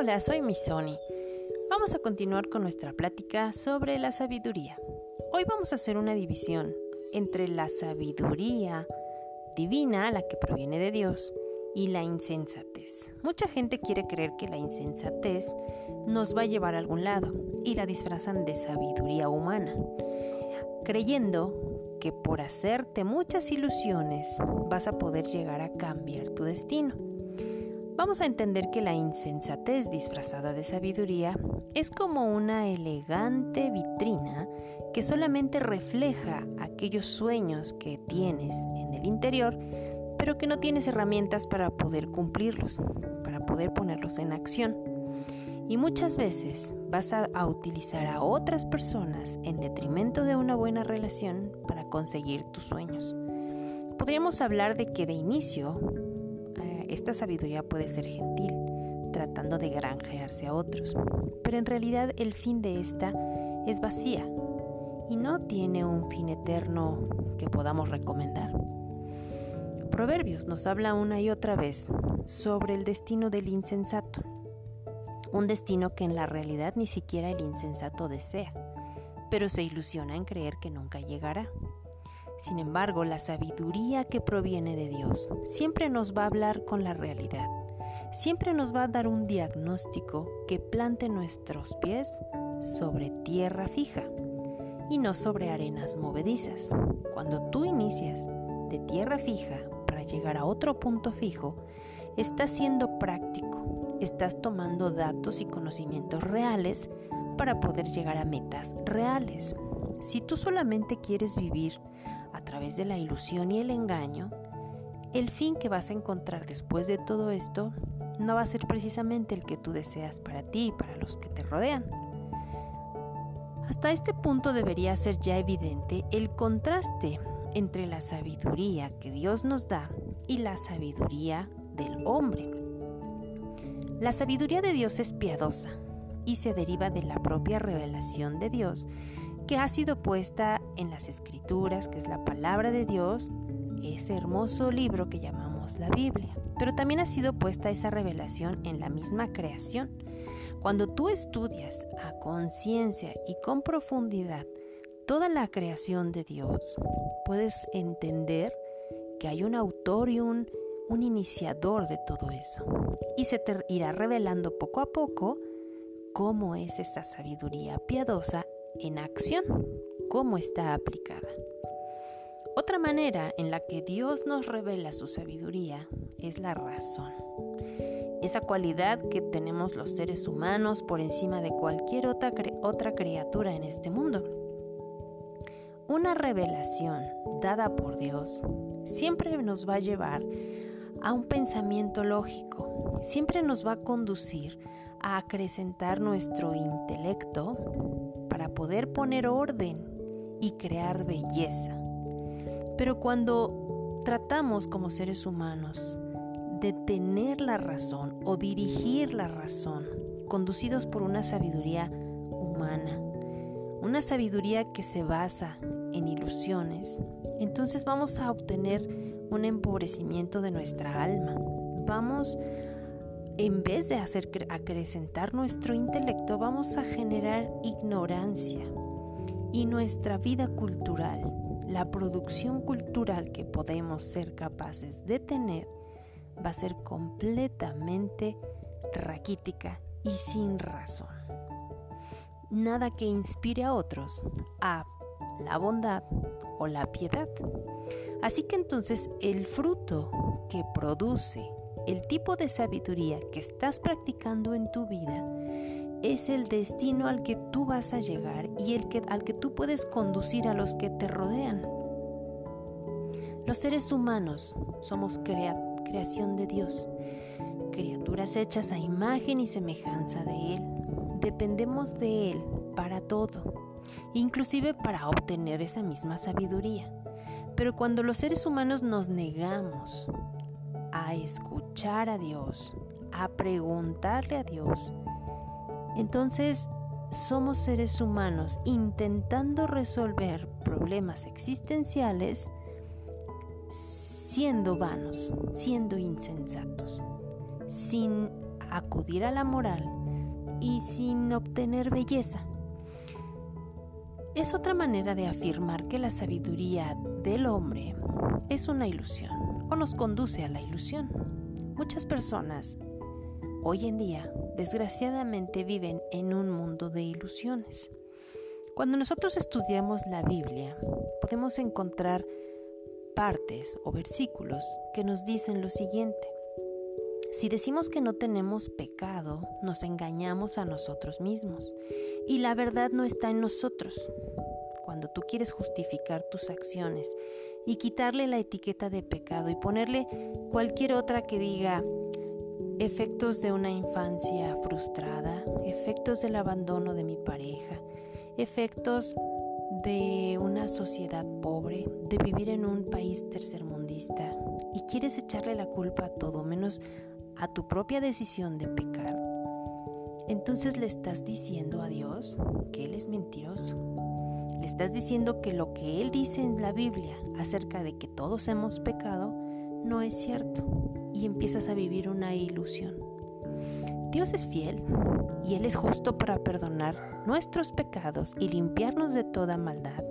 Hola, soy Misoni. Vamos a continuar con nuestra plática sobre la sabiduría. Hoy vamos a hacer una división entre la sabiduría divina, la que proviene de Dios, y la insensatez. Mucha gente quiere creer que la insensatez nos va a llevar a algún lado y la disfrazan de sabiduría humana, creyendo que por hacerte muchas ilusiones vas a poder llegar a cambiar tu destino. Vamos a entender que la insensatez disfrazada de sabiduría es como una elegante vitrina que solamente refleja aquellos sueños que tienes en el interior, pero que no tienes herramientas para poder cumplirlos, para poder ponerlos en acción. Y muchas veces vas a, utilizar a otras personas en detrimento de una buena relación para conseguir tus sueños. Podríamos hablar de que de inicio esta sabiduría puede ser gentil, tratando de granjearse a otros, pero en realidad el fin de esta es vacía y no tiene un fin eterno que podamos recomendar. Proverbios nos habla una y otra vez sobre el destino del insensato, un destino que en la realidad ni siquiera el insensato desea, pero se ilusiona en creer que nunca llegará. Sin embargo, la sabiduría que proviene de Dios siempre nos va a hablar con la realidad. Siempre nos va a dar un diagnóstico que plante nuestros pies sobre tierra fija y no sobre arenas movedizas. Cuando tú inicias de tierra fija para llegar a otro punto fijo, estás siendo práctico, estás tomando datos y conocimientos reales para poder llegar a metas reales. Si tú solamente quieres vivir a través de la ilusión y el engaño, el fin que vas a encontrar después de todo esto no va a ser precisamente el que tú deseas para ti y para los que te rodean. Hasta este punto debería ser ya evidente el contraste entre la sabiduría que Dios nos da y la sabiduría del hombre. La sabiduría de Dios es piadosa y se deriva de la propia revelación de Dios que ha sido puesta en las escrituras, que es la palabra de Dios, ese hermoso libro que llamamos la Biblia. Pero también ha sido puesta esa revelación en la misma creación. Cuando tú estudias a conciencia y con profundidad toda la creación de Dios, puedes entender que hay un autor y un, un iniciador de todo eso. Y se te irá revelando poco a poco cómo es esa sabiduría piadosa en acción, cómo está aplicada. Otra manera en la que Dios nos revela su sabiduría es la razón. Esa cualidad que tenemos los seres humanos por encima de cualquier otra, otra criatura en este mundo. Una revelación dada por Dios siempre nos va a llevar a un pensamiento lógico, siempre nos va a conducir a acrecentar nuestro intelecto para poder poner orden y crear belleza. Pero cuando tratamos como seres humanos de tener la razón o dirigir la razón, conducidos por una sabiduría humana, una sabiduría que se basa en ilusiones, entonces vamos a obtener un empobrecimiento de nuestra alma. Vamos en vez de hacer acrecentar nuestro intelecto, vamos a generar ignorancia. Y nuestra vida cultural, la producción cultural que podemos ser capaces de tener, va a ser completamente raquítica y sin razón. Nada que inspire a otros a la bondad o la piedad. Así que entonces el fruto que produce el tipo de sabiduría que estás practicando en tu vida es el destino al que tú vas a llegar y el que, al que tú puedes conducir a los que te rodean. Los seres humanos somos creación de Dios, criaturas hechas a imagen y semejanza de Él. Dependemos de Él para todo, inclusive para obtener esa misma sabiduría. Pero cuando los seres humanos nos negamos a escuchar a Dios, a preguntarle a Dios, entonces somos seres humanos intentando resolver problemas existenciales siendo vanos, siendo insensatos, sin acudir a la moral y sin obtener belleza. Es otra manera de afirmar que la sabiduría del hombre es una ilusión o nos conduce a la ilusión. Muchas personas hoy en día desgraciadamente viven en un mundo de ilusiones. Cuando nosotros estudiamos la Biblia, podemos encontrar partes o versículos que nos dicen lo siguiente. Si decimos que no tenemos pecado, nos engañamos a nosotros mismos y la verdad no está en nosotros. Cuando tú quieres justificar tus acciones y quitarle la etiqueta de pecado y ponerle cualquier otra que diga efectos de una infancia frustrada, efectos del abandono de mi pareja, efectos de una sociedad pobre, de vivir en un país tercermundista y quieres echarle la culpa a todo menos a tu propia decisión de pecar, entonces le estás diciendo a Dios que Él es mentiroso. Le estás diciendo que lo que Él dice en la Biblia acerca de que todos hemos pecado no es cierto y empiezas a vivir una ilusión. Dios es fiel y Él es justo para perdonar nuestros pecados y limpiarnos de toda maldad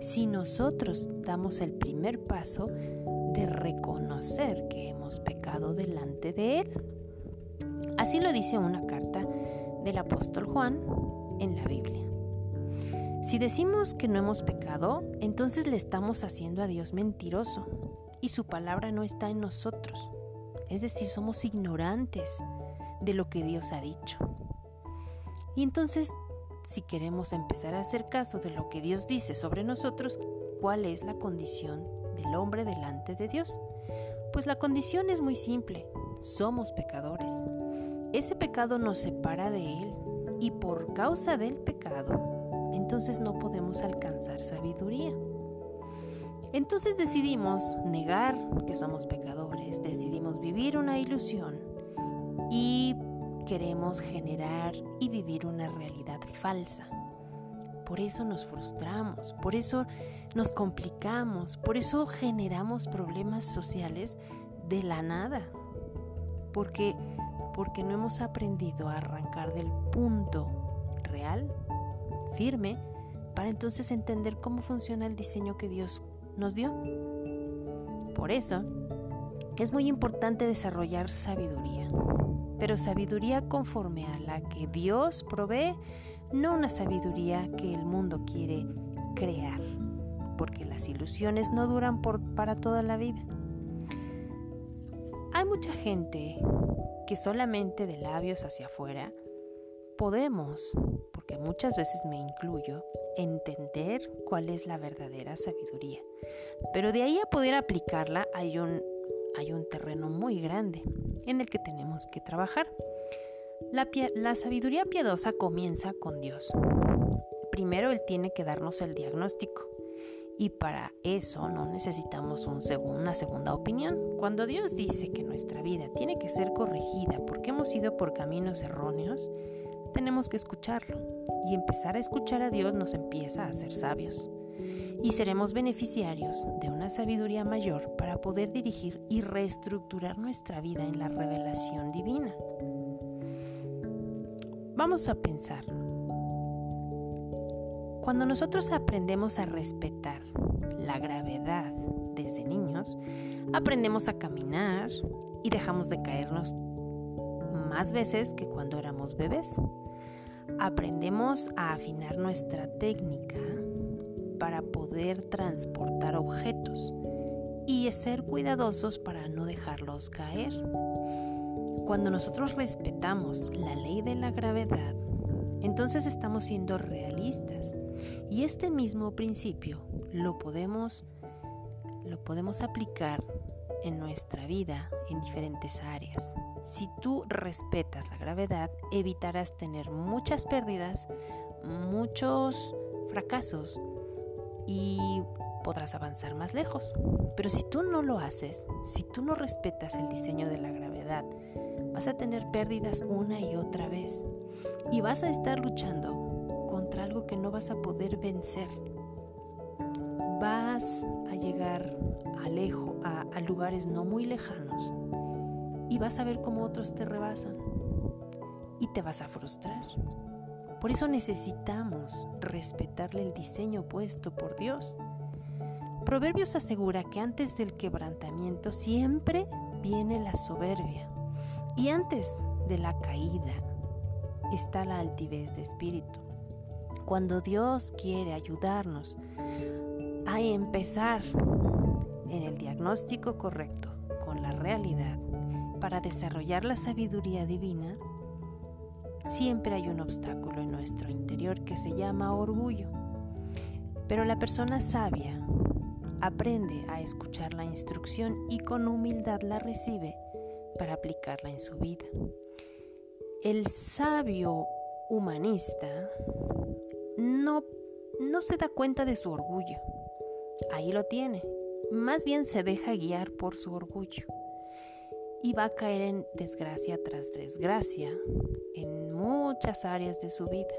si nosotros damos el primer paso de reconocer que hemos pecado delante de Él. Así lo dice una carta del apóstol Juan en la Biblia. Si decimos que no hemos pecado, entonces le estamos haciendo a Dios mentiroso y su palabra no está en nosotros. Es decir, somos ignorantes de lo que Dios ha dicho. Y entonces, si queremos empezar a hacer caso de lo que Dios dice sobre nosotros, ¿cuál es la condición del hombre delante de Dios? Pues la condición es muy simple, somos pecadores. Ese pecado nos separa de Él y por causa del pecado, entonces no podemos alcanzar sabiduría. Entonces decidimos negar que somos pecadores, decidimos vivir una ilusión y queremos generar y vivir una realidad falsa. Por eso nos frustramos, por eso nos complicamos, por eso generamos problemas sociales de la nada. Porque porque no hemos aprendido a arrancar del punto real, firme, para entonces entender cómo funciona el diseño que Dios nos dio. Por eso, es muy importante desarrollar sabiduría, pero sabiduría conforme a la que Dios provee no una sabiduría que el mundo quiere crear, porque las ilusiones no duran para toda la vida. Hay mucha gente que solamente de labios hacia afuera podemos, porque muchas veces me incluyo, entender cuál es la verdadera sabiduría. Pero de ahí a poder aplicarla hay un, hay un terreno muy grande en el que tenemos que trabajar. La, sabiduría piadosa comienza con Dios. Primero Él tiene que darnos el diagnóstico. Y para eso no necesitamos un una segunda opinión. Cuando Dios dice que nuestra vida tiene que ser corregida porque hemos ido por caminos erróneos, tenemos que escucharlo. Y empezar a escuchar a Dios nos empieza a hacer sabios. Y seremos beneficiarios de una sabiduría mayor para poder dirigir y reestructurar nuestra vida en la revelación divina. Vamos a pensar. Cuando nosotros aprendemos a respetar la gravedad desde niños, aprendemos a caminar y dejamos de caernos más veces que cuando éramos bebés. Aprendemos a afinar nuestra técnica para poder transportar objetos y ser cuidadosos para no dejarlos caer. Cuando nosotros respetamos la ley de la gravedad, entonces estamos siendo realistas. Y este mismo principio lo podemos, lo podemos aplicar en nuestra vida en diferentes áreas. Si tú respetas la gravedad, evitarás tener muchas pérdidas, muchos fracasos y podrás avanzar más lejos. Pero si tú no lo haces, si tú no respetas el diseño de la gravedad, vas a tener pérdidas una y otra vez y vas a estar luchando contra algo que no vas a poder vencer. Vas a llegar a, a, lugares no muy lejanos y vas a ver cómo otros te rebasan. y te vas a frustrar. Por eso necesitamos respetarle el diseño puesto por Dios. Proverbios asegura que antes del quebrantamiento siempre viene la soberbia y antes de la caída está la altivez de espíritu. Cuando Dios quiere ayudarnos a empezar en el diagnóstico correcto con la realidad para desarrollar la sabiduría divina, siempre hay un obstáculo en nuestro interior que se llama orgullo. Pero la persona sabia aprende a escuchar la instrucción y con humildad la recibe para aplicarla en su vida. El sabio humanista no, no se da cuenta de su orgullo. Ahí lo tiene. Más bien se deja guiar por su orgullo. Y va a caer en desgracia tras desgracia en muchas áreas de su vida.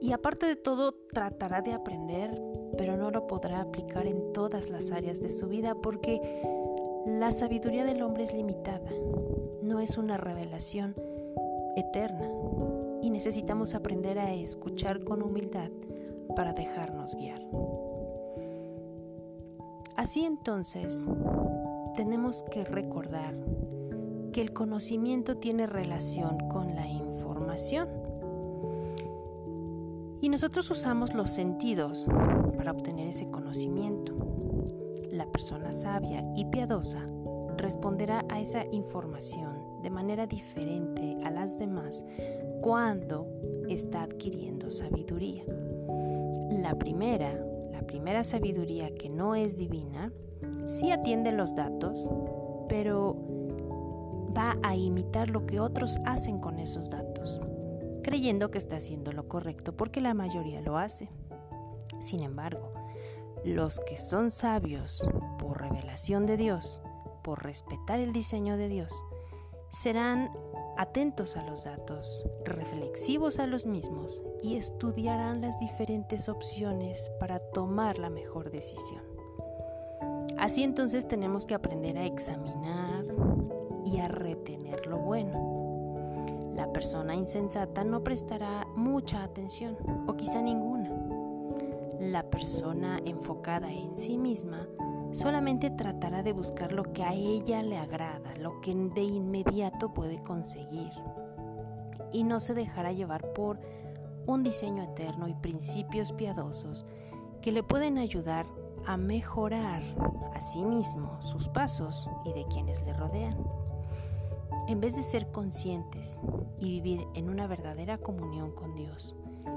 Y aparte de todo, tratará de aprender, pero no lo podrá aplicar en todas las áreas de su vida porque la sabiduría del hombre es limitada, no es una revelación eterna y necesitamos aprender a escuchar con humildad para dejarnos guiar. Así entonces, tenemos que recordar que el conocimiento tiene relación con la información. Y nosotros usamos los sentidos para obtener ese conocimiento la persona sabia y piadosa responderá a esa información de manera diferente a las demás cuando está adquiriendo sabiduría. La primera, la primera sabiduría que no es divina, sí atiende los datos, pero va a imitar lo que otros hacen con esos datos, creyendo que está haciendo lo correcto porque la mayoría lo hace. Sin embargo, los que son sabios por revelación de Dios, por respetar el diseño de Dios, serán atentos a los datos, reflexivos a los mismos y estudiarán las diferentes opciones para tomar la mejor decisión. Así entonces tenemos que aprender a examinar y a retener lo bueno. La persona insensata no prestará mucha atención o quizá ninguna la persona enfocada en sí misma solamente tratará de buscar lo que a ella le agrada, lo que de inmediato puede conseguir, y no se dejará llevar por un diseño eterno y principios piadosos que le pueden ayudar a mejorar a sí mismo, sus pasos y de quienes le rodean. En vez de ser conscientes y vivir en una verdadera comunión con Dios,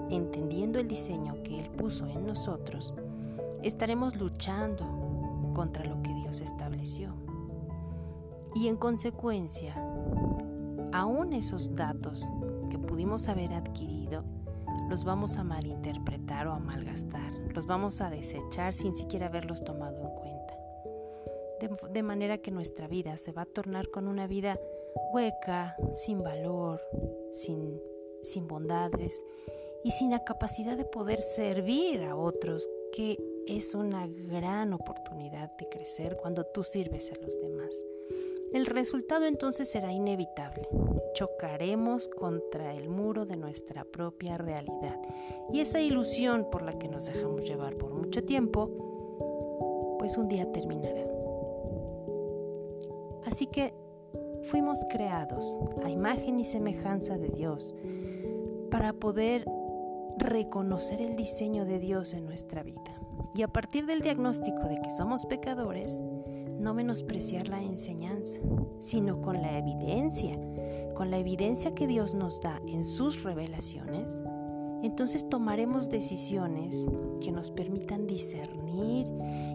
entendiendo el diseño que Él puso en nosotros, estaremos luchando contra lo que Dios estableció. Y en consecuencia, aún esos datos que pudimos haber adquirido, los vamos a malinterpretar o a malgastar, los vamos a desechar sin siquiera haberlos tomado en cuenta. De, de manera que nuestra vida se va a tornar con una vida hueca, sin valor, sin, sin bondades y sin la capacidad de poder servir a otros, que es una gran oportunidad de crecer cuando tú sirves a los demás. El resultado entonces será inevitable. Chocaremos contra el muro de nuestra propia realidad. Y esa ilusión por la que nos dejamos llevar por mucho tiempo, pues un día terminará. Así que fuimos creados a imagen y semejanza de Dios para poder reconocer el diseño de Dios en nuestra vida. Y a partir del diagnóstico de que somos pecadores, no menospreciar la enseñanza, sino con la evidencia, con la evidencia que Dios nos da en sus revelaciones, entonces tomaremos decisiones que nos permitan discernir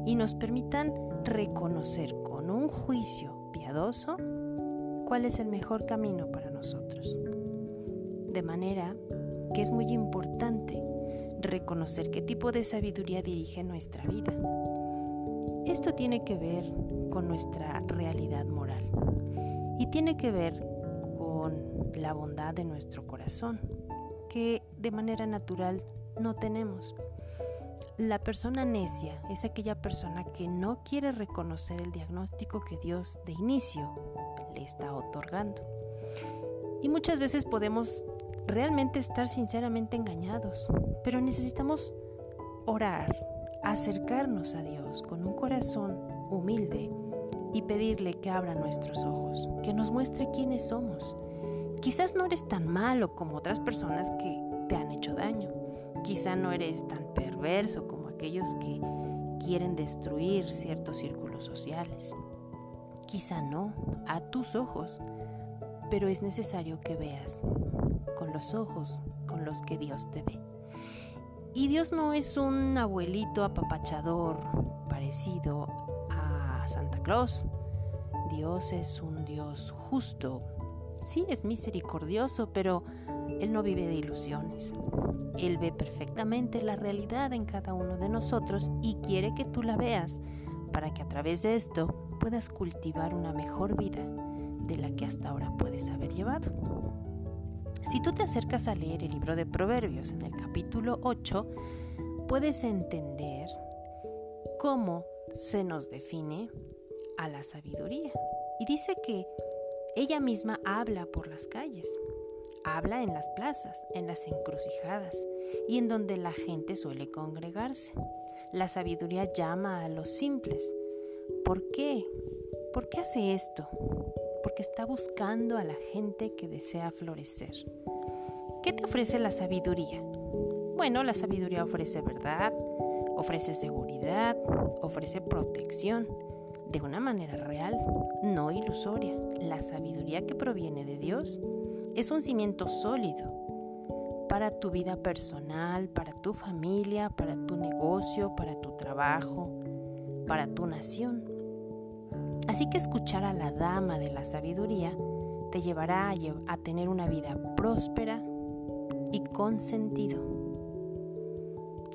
y nos permitan reconocer con un juicio piadoso cuál es el mejor camino para nosotros. De manera que es muy importante reconocer qué tipo de sabiduría dirige nuestra vida. Esto tiene que ver nuestra realidad moral y tiene que ver con la bondad de nuestro corazón, que de manera natural no tenemos. La persona necia es aquella persona que no quiere reconocer el diagnóstico que Dios de inicio le está otorgando. Y muchas veces podemos realmente estar sinceramente engañados, pero necesitamos orar, acercarnos a Dios con un corazón humilde y pedirle que abra nuestros ojos, que nos muestre quiénes somos. Quizás no eres tan malo como otras personas que te han hecho daño. Quizá no eres tan perverso como aquellos que quieren destruir ciertos círculos sociales. Quizá no, a tus ojos, pero es necesario que veas con los ojos con los que Dios te ve. Y Dios no es un abuelito apapachador parecido Dios es un Dios justo. Sí, es misericordioso, pero Él no vive de ilusiones. Él ve perfectamente la realidad en cada uno de nosotros y quiere que tú la veas para que a través de esto puedas cultivar una mejor vida de la que hasta ahora puedes haber llevado. Si tú te acercas a leer el libro de Proverbios en el capítulo 8, puedes entender cómo se nos define a la sabiduría. Y dice que ella misma habla por las calles, habla en las plazas, en las encrucijadas y en donde la gente suele congregarse. La sabiduría llama a los simples. ¿Por qué? ¿Por qué hace esto? porque está buscando a la gente que desea florecer. ¿Qué te ofrece la sabiduría? Bueno, la sabiduría ofrece verdad, ofrece seguridad, ofrece protección, de una manera real, no ilusoria. La sabiduría que proviene de Dios es un cimiento sólido para tu vida personal, para tu familia, para tu negocio, para tu trabajo, para tu nación. Así que escuchar a la dama de la sabiduría te llevará a, tener una vida próspera y con sentido.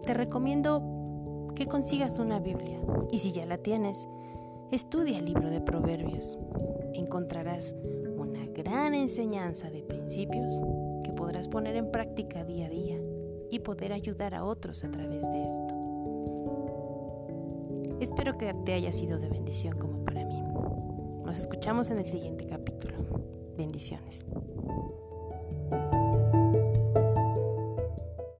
Te recomiendo que consigas una Biblia y si ya la tienes, estudia el libro de Proverbios. Encontrarás una gran enseñanza de principios que podrás poner en práctica día a día y poder ayudar a otros a través de esto. Espero que te haya sido de bendición como para mí. Nos escuchamos en el siguiente capítulo. Bendiciones.